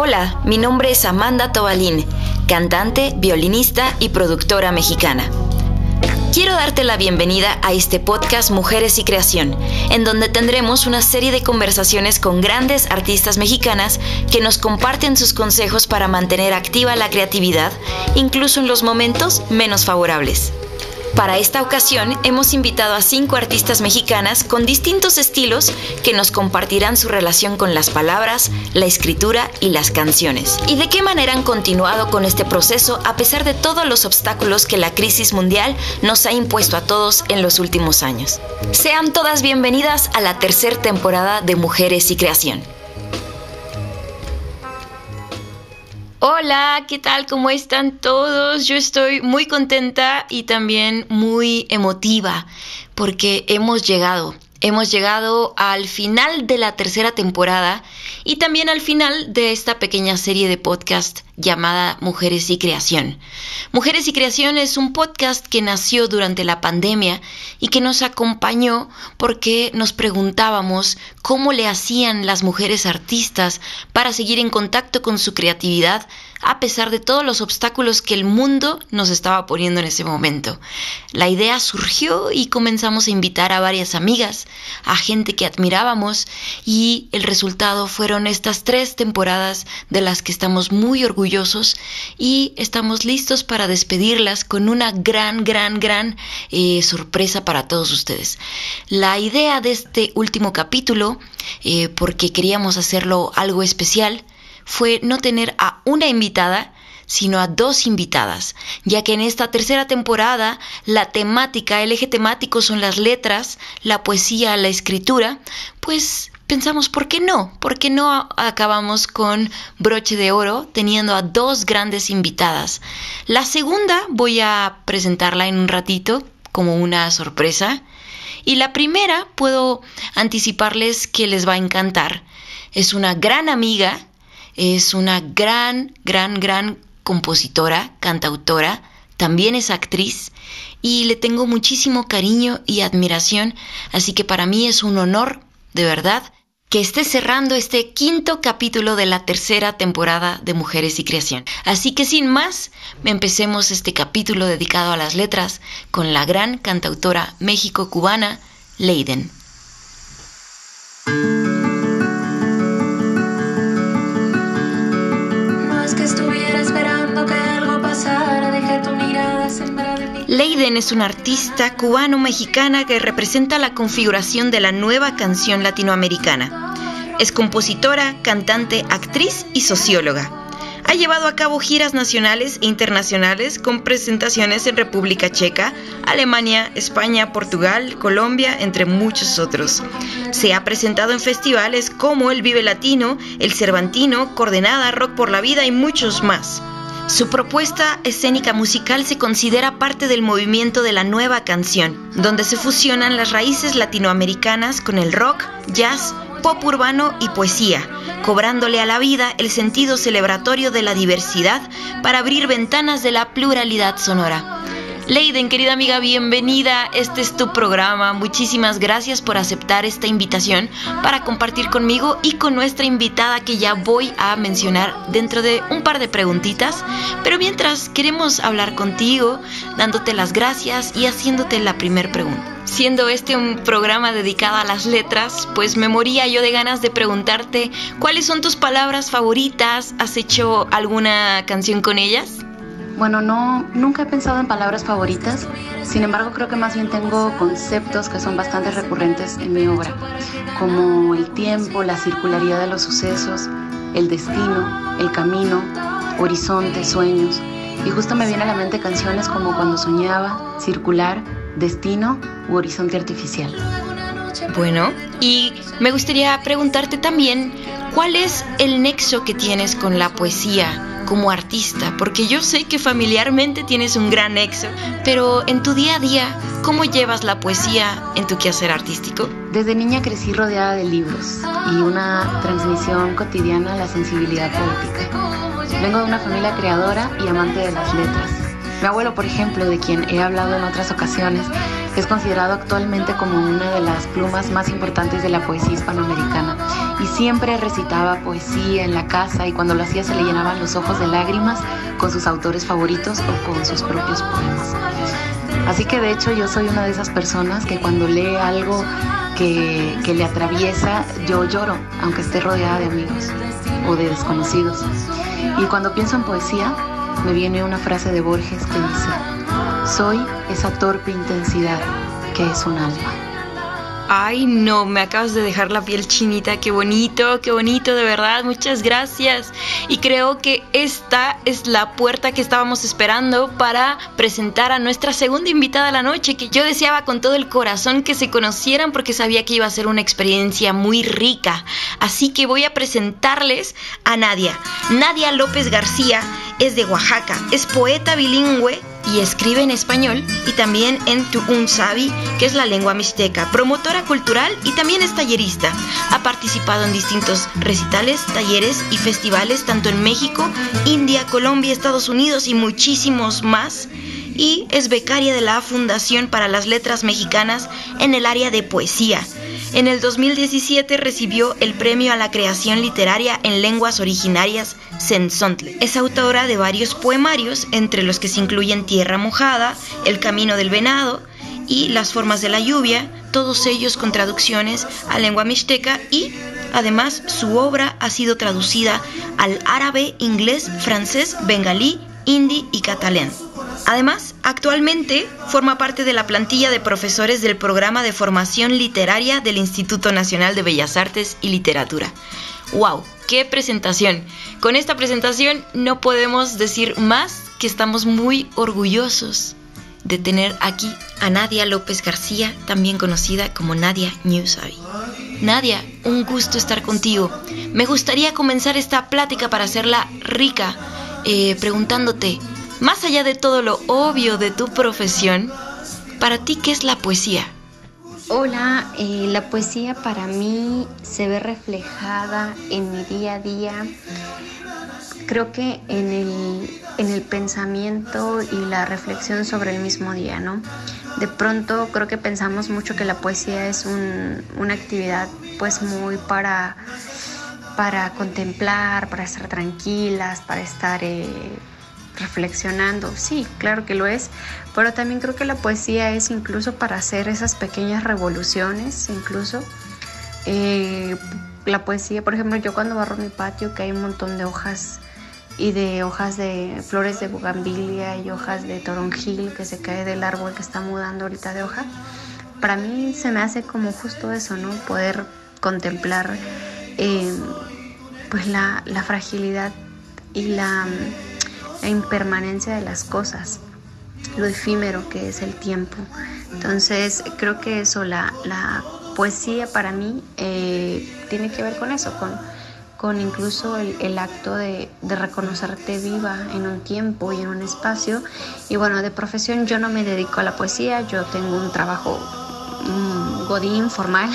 Hola, mi nombre es Amanda Tobalín, cantante, violinista y productora mexicana. Quiero darte la bienvenida a este podcast Mujeres y Creación, en donde tendremos una serie de conversaciones con grandes artistas mexicanas que nos comparten sus consejos para mantener activa la creatividad, incluso en los momentos menos favorables. Para esta ocasión hemos invitado a cinco artistas mexicanas con distintos estilos que nos compartirán su relación con las palabras, la escritura y las canciones. Y de qué manera han continuado con este proceso a pesar de todos los obstáculos que la crisis mundial nos ha impuesto a todos en los últimos años. Sean todas bienvenidas a la tercera temporada de Mujeres y Creación. Hola, ¿qué tal? ¿Cómo están todos? Yo estoy muy contenta y también muy emotiva porque hemos llegado. Hemos llegado al final de la tercera temporada y también al final de esta pequeña serie de podcast llamada Mujeres y Creación. Mujeres y Creación es un podcast que nació durante la pandemia y que nos acompañó porque nos preguntábamos cómo le hacían las mujeres artistas para seguir en contacto con su creatividad a pesar de todos los obstáculos que el mundo nos estaba poniendo en ese momento. La idea surgió y comenzamos a invitar a varias amigas, a gente que admirábamos y el resultado fueron estas tres temporadas de las que estamos muy orgullosos y estamos listos para despedirlas con una gran, gran, gran eh, sorpresa para todos ustedes. La idea de este último capítulo, eh, porque queríamos hacerlo algo especial, fue no tener a una invitada, sino a dos invitadas, ya que en esta tercera temporada la temática, el eje temático son las letras, la poesía, la escritura, pues pensamos, ¿por qué no? ¿Por qué no acabamos con broche de oro teniendo a dos grandes invitadas? La segunda voy a presentarla en un ratito como una sorpresa. Y la primera puedo anticiparles que les va a encantar. Es una gran amiga es una gran, gran, gran compositora, cantautora, también es actriz y le tengo muchísimo cariño y admiración, así que para mí es un honor, de verdad, que esté cerrando este quinto capítulo de la tercera temporada de Mujeres y Creación. Así que sin más, empecemos este capítulo dedicado a las letras con la gran cantautora México-cubana, Leiden. Es una artista cubano-mexicana que representa la configuración de la nueva canción latinoamericana. Es compositora, cantante, actriz y socióloga. Ha llevado a cabo giras nacionales e internacionales con presentaciones en República Checa, Alemania, España, Portugal, Colombia, entre muchos otros. Se ha presentado en festivales como el Vive Latino, el Cervantino, Coordenada, Rock por la Vida y muchos más. Su propuesta escénica musical se considera parte del movimiento de la nueva canción, donde se fusionan las raíces latinoamericanas con el rock, jazz, pop urbano y poesía, cobrándole a la vida el sentido celebratorio de la diversidad para abrir ventanas de la pluralidad sonora. Leiden, querida amiga, bienvenida. Este es tu programa. Muchísimas gracias por aceptar esta invitación para compartir conmigo y con nuestra invitada que ya voy a mencionar dentro de un par de preguntitas. Pero mientras queremos hablar contigo, dándote las gracias y haciéndote la primera pregunta. Siendo este un programa dedicado a las letras, pues me moría yo de ganas de preguntarte cuáles son tus palabras favoritas. ¿Has hecho alguna canción con ellas? Bueno, no, nunca he pensado en palabras favoritas, sin embargo creo que más bien tengo conceptos que son bastante recurrentes en mi obra, como el tiempo, la circularidad de los sucesos, el destino, el camino, horizontes, sueños, y justo me viene a la mente canciones como Cuando soñaba, Circular, Destino u Horizonte Artificial. Bueno, y me gustaría preguntarte también, ¿cuál es el nexo que tienes con la poesía? Como artista? Porque yo sé que familiarmente tienes un gran nexo, pero en tu día a día, ¿cómo llevas la poesía en tu quehacer artístico? Desde niña crecí rodeada de libros y una transmisión cotidiana a la sensibilidad poética. Vengo de una familia creadora y amante de las letras. Mi abuelo, por ejemplo, de quien he hablado en otras ocasiones, es considerado actualmente como una de las plumas más importantes de la poesía hispanoamericana y siempre recitaba poesía en la casa y cuando lo hacía se le llenaban los ojos de lágrimas con sus autores favoritos o con sus propios poemas. Así que de hecho yo soy una de esas personas que cuando lee algo que, que le atraviesa, yo lloro, aunque esté rodeada de amigos o de desconocidos. Y cuando pienso en poesía, me viene una frase de Borges que dice, soy esa torpe intensidad que es un alma. Ay, no, me acabas de dejar la piel chinita. Qué bonito, qué bonito, de verdad. Muchas gracias. Y creo que esta es la puerta que estábamos esperando para presentar a nuestra segunda invitada de la noche, que yo deseaba con todo el corazón que se conocieran porque sabía que iba a ser una experiencia muy rica. Así que voy a presentarles a Nadia. Nadia López García es de Oaxaca, es poeta bilingüe y escribe en español y también en Tu'unsabi, que es la lengua mixteca, promotora cultural y también es tallerista. Ha participado en distintos recitales, talleres y festivales tanto en México, India, Colombia, Estados Unidos y muchísimos más. Y es becaria de la Fundación para las Letras Mexicanas en el área de poesía. En el 2017 recibió el Premio a la Creación Literaria en Lenguas Originarias Sensontle. Es autora de varios poemarios, entre los que se incluyen Tierra Mojada, El Camino del Venado y Las Formas de la Lluvia, todos ellos con traducciones a lengua mixteca y además su obra ha sido traducida al árabe, inglés, francés, bengalí, hindi y catalán. Además, actualmente forma parte de la plantilla de profesores del programa de formación literaria del Instituto Nacional de Bellas Artes y Literatura. ¡Wow! ¡Qué presentación! Con esta presentación no podemos decir más que estamos muy orgullosos de tener aquí a Nadia López García, también conocida como Nadia Newsavy. Nadia, un gusto estar contigo. Me gustaría comenzar esta plática para hacerla rica, eh, preguntándote, más allá de todo lo obvio de tu profesión, para ti, ¿qué es la poesía? Hola, eh, la poesía para mí se ve reflejada en mi día a día. Creo que en el, en el pensamiento y la reflexión sobre el mismo día, ¿no? De pronto creo que pensamos mucho que la poesía es un, una actividad pues muy para, para contemplar, para estar tranquilas, para estar... Eh, reflexionando. Sí, claro que lo es, pero también creo que la poesía es incluso para hacer esas pequeñas revoluciones, incluso. Eh, la poesía, por ejemplo, yo cuando barro mi patio, que hay un montón de hojas y de hojas de flores de bugambilia y hojas de toronjil que se cae del árbol que está mudando ahorita de hoja, para mí se me hace como justo eso, ¿no? Poder contemplar eh, pues la, la fragilidad y la la impermanencia de las cosas, lo efímero que es el tiempo. Entonces creo que eso, la, poesía para mí eh, tiene que ver con eso, con, con incluso el, acto de, reconocerte viva en un tiempo y en un espacio. Y bueno, de profesión yo no me dedico a la poesía, yo tengo un trabajo godín formal,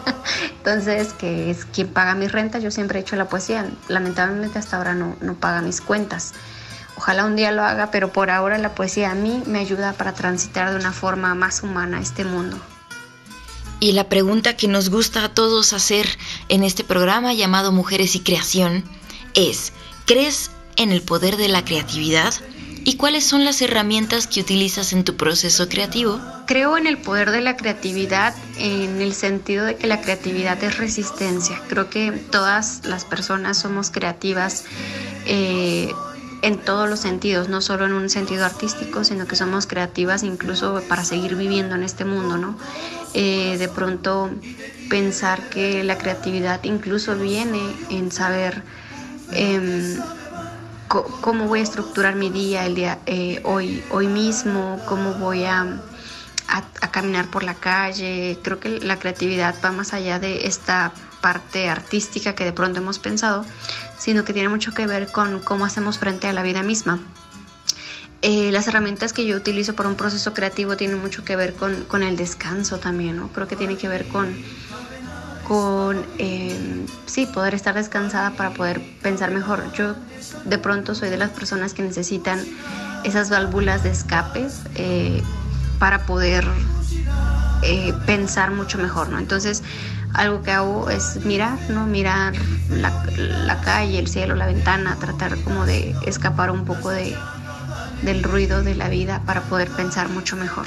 entonces que es quien paga mis rentas, yo siempre he hecho la poesía, lamentablemente hasta ahora no, no paga mis cuentas. Ojalá un día lo haga, pero por ahora la poesía a mí me ayuda para transitar de una forma más humana este mundo. Y la pregunta que nos gusta a todos hacer en este programa llamado Mujeres y Creación es, ¿crees en el poder de la creatividad? ¿Y cuáles son las herramientas que utilizas en tu proceso creativo? Creo en el poder de la creatividad en el sentido de que la creatividad es resistencia. Creo que todas las personas somos creativas. Eh, en todos los sentidos, no solo en un sentido artístico, sino que somos creativas incluso para seguir viviendo en este mundo, ¿no? Eh, de pronto pensar que la creatividad incluso viene en saber em, cómo voy a estructurar mi día el día eh, hoy, hoy mismo, cómo voy a, a caminar por la calle. Creo que la creatividad va más allá de esta parte artística que de pronto hemos pensado, sino que tiene mucho que ver con cómo hacemos frente a la vida misma. Eh, las herramientas que yo utilizo para un proceso creativo tienen mucho que ver con, el descanso también. Creo que tiene que ver con, con eh, sí, poder estar descansada para poder pensar mejor. Yo de pronto soy de las personas que necesitan esas válvulas de escape eh, para poder eh, pensar mucho mejor, ¿no? Entonces, algo que hago es mirar, ¿no? Mirar la, calle, el cielo, la ventana, tratar como de escapar un poco de, del ruido de la vida para poder pensar mucho mejor.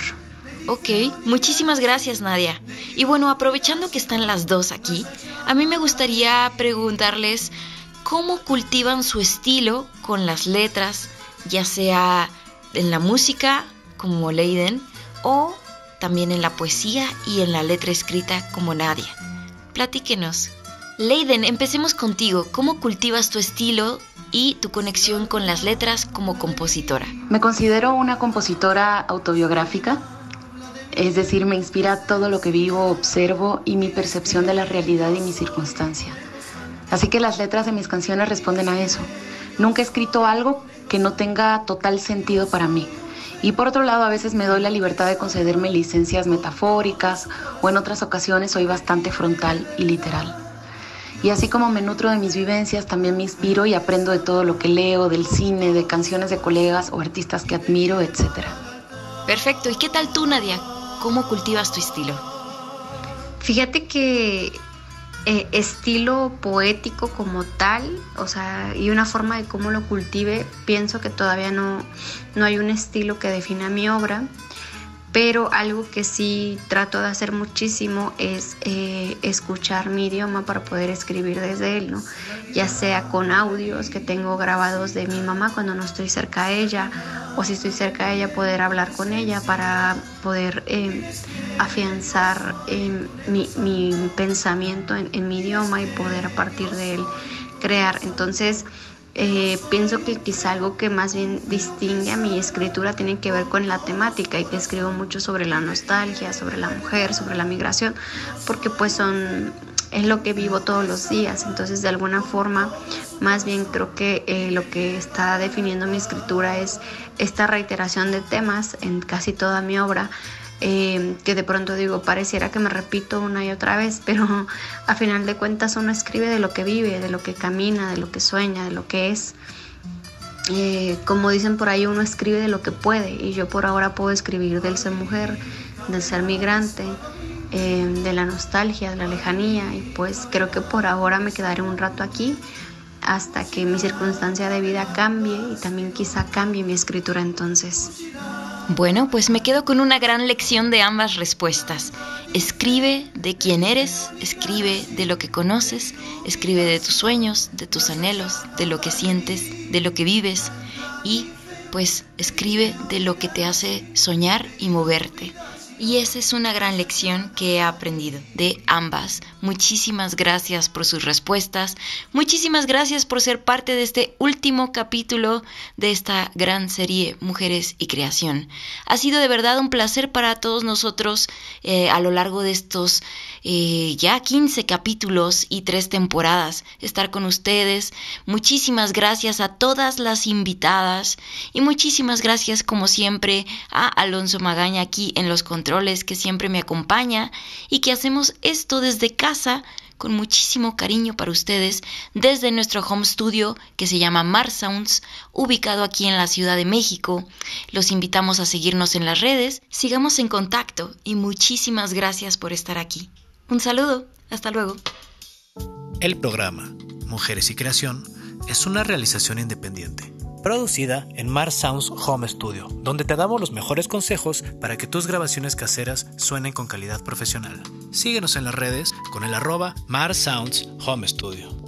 Ok, muchísimas gracias Nadia. Y bueno, aprovechando que están las dos aquí, a mí me gustaría preguntarles cómo cultivan su estilo con las letras, ya sea en la música, como Leiden, o también en la poesía y en la letra escrita como Nadia. Platíquenos. Leiden, empecemos contigo. ¿Cómo cultivas tu estilo y tu conexión con las letras como compositora? Me considero una compositora autobiográfica, es decir, me inspira todo lo que vivo, observo y mi percepción de la realidad y mi circunstancia. Así que las letras de mis canciones responden a eso. Nunca he escrito algo que no tenga total sentido para mí. Y por otro lado, a veces me doy la libertad de concederme licencias metafóricas o en otras ocasiones soy bastante frontal y literal. Y así como me nutro de mis vivencias, también me inspiro y aprendo de todo lo que leo, del cine, de canciones de colegas o artistas que admiro, etc. Perfecto. ¿Y qué tal tú, Nadia? ¿Cómo cultivas tu estilo? Fíjate que eh, estilo poético como tal, o sea, y una forma de cómo lo cultive, pienso que todavía no, no hay un estilo que defina mi obra pero algo que sí trato de hacer muchísimo es eh, escuchar mi idioma para poder escribir desde él, ¿no? Ya sea con audios que tengo grabados de mi mamá cuando no estoy cerca de ella, o si estoy cerca de ella, poder hablar con ella para poder eh, afianzar eh, mi, pensamiento en, mi idioma y poder a partir de él crear. Entonces, eh, pienso que quizá algo que más bien distingue a mi escritura tiene que ver con la temática y que escribo mucho sobre la nostalgia, sobre la mujer, sobre la migración, porque pues son es lo que vivo todos los días, entonces de alguna forma más bien creo que eh, lo que está definiendo mi escritura es esta reiteración de temas en casi toda mi obra eh, que de pronto digo, pareciera que me repito una y otra vez, pero a final de cuentas uno escribe de lo que vive, de lo que camina, de lo que sueña, de lo que es. Eh, como dicen por ahí, uno escribe de lo que puede y yo por ahora puedo escribir del ser mujer, del ser migrante, eh, de la nostalgia, de la lejanía y pues creo que por ahora me quedaré un rato aquí hasta que mi circunstancia de vida cambie y también quizá cambie mi escritura entonces. Bueno, pues me quedo con una gran lección de ambas respuestas. Escribe de quién eres, escribe de lo que conoces, escribe de tus sueños, de tus anhelos, de lo que sientes, de lo que vives y pues escribe de lo que te hace soñar y moverte. Y esa es una gran lección que he aprendido de ambas. Muchísimas gracias por sus respuestas. Muchísimas gracias por ser parte de este último capítulo de esta gran serie Mujeres y Creación. Ha sido de verdad un placer para todos nosotros eh, a lo largo de estos eh, ya 15 capítulos y tres temporadas estar con ustedes. Muchísimas gracias a todas las invitadas y muchísimas gracias como siempre a Alonso Magaña aquí en los que siempre me acompaña y que hacemos esto desde casa con muchísimo cariño para ustedes desde nuestro home studio que se llama Mar Sounds, ubicado aquí en la Ciudad de México. Los invitamos a seguirnos en las redes, sigamos en contacto y muchísimas gracias por estar aquí. Un saludo, hasta luego. El programa Mujeres y Creación es una realización independiente producida en Mar Sounds Home Studio, donde te damos los mejores consejos para que tus grabaciones caseras suenen con calidad profesional. Síguenos en las redes con el arroba Mar Sounds Home Studio.